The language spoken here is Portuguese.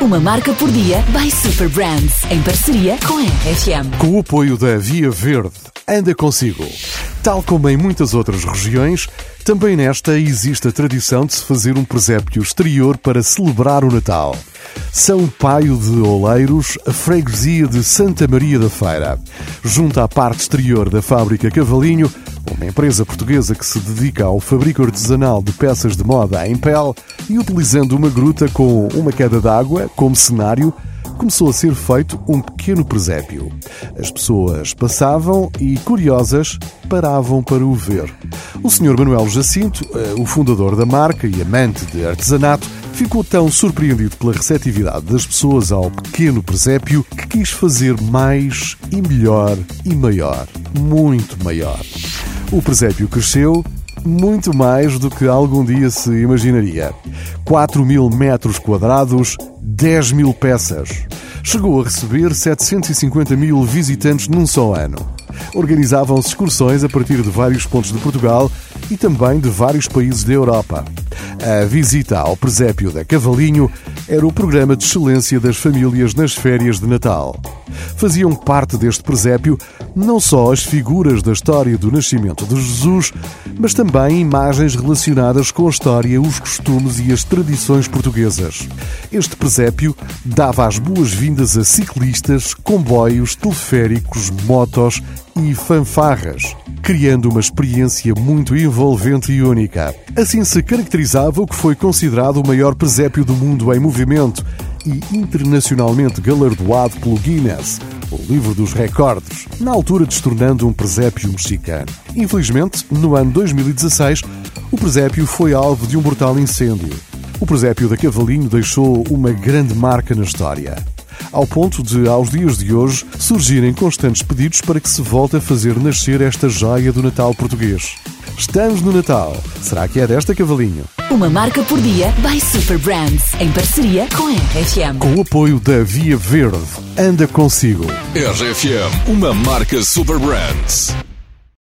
Uma marca por dia by Super Brands, em parceria com a RFM. Com o apoio da Via Verde, anda consigo. Tal como em muitas outras regiões, também nesta existe a tradição de se fazer um presépio exterior para celebrar o Natal. São Paio de Oleiros, a freguesia de Santa Maria da Feira. Junto à parte exterior da fábrica Cavalinho, uma empresa portuguesa que se dedica ao fabrico artesanal de peças de moda em pele e utilizando uma gruta com uma queda d'água como cenário, começou a ser feito um pequeno presépio. As pessoas passavam e, curiosas, paravam para o ver. O Sr. Manuel Jacinto, eh, o fundador da marca e amante de artesanato, ficou tão surpreendido pela receptividade das pessoas ao pequeno presépio que quis fazer mais e melhor e maior, muito maior. O presépio cresceu muito mais do que algum dia se imaginaria. 4 mil metros quadrados, 10 mil peças. Chegou a receber 750 mil visitantes num só ano. Organizavam-se excursões a partir de vários pontos de Portugal e também de vários países da Europa. A visita ao presépio da Cavalinho era o programa de excelência das famílias nas férias de Natal. Faziam parte deste presépio não só as figuras da história do nascimento de Jesus, mas também imagens relacionadas com a história, os costumes e as tradições portuguesas. Este presépio dava as boas-vindas a ciclistas, comboios, teleféricos, motos e fanfarras, criando uma experiência muito envolvente e única. Assim se caracterizava o que foi considerado o maior presépio do mundo em movimento e internacionalmente galardoado pelo Guinness, o livro dos recordes, na altura destornando um presépio mexicano. Infelizmente, no ano 2016, o presépio foi alvo de um brutal incêndio. O presépio da Cavalinho deixou uma grande marca na história ao ponto de, aos dias de hoje, surgirem constantes pedidos para que se volte a fazer nascer esta joia do Natal português. Estamos no Natal. Será que é desta, Cavalinho? Uma marca por dia by Super Brands, em parceria com a RFM. Com o apoio da Via Verde, anda consigo. RFM, uma marca Super Brands.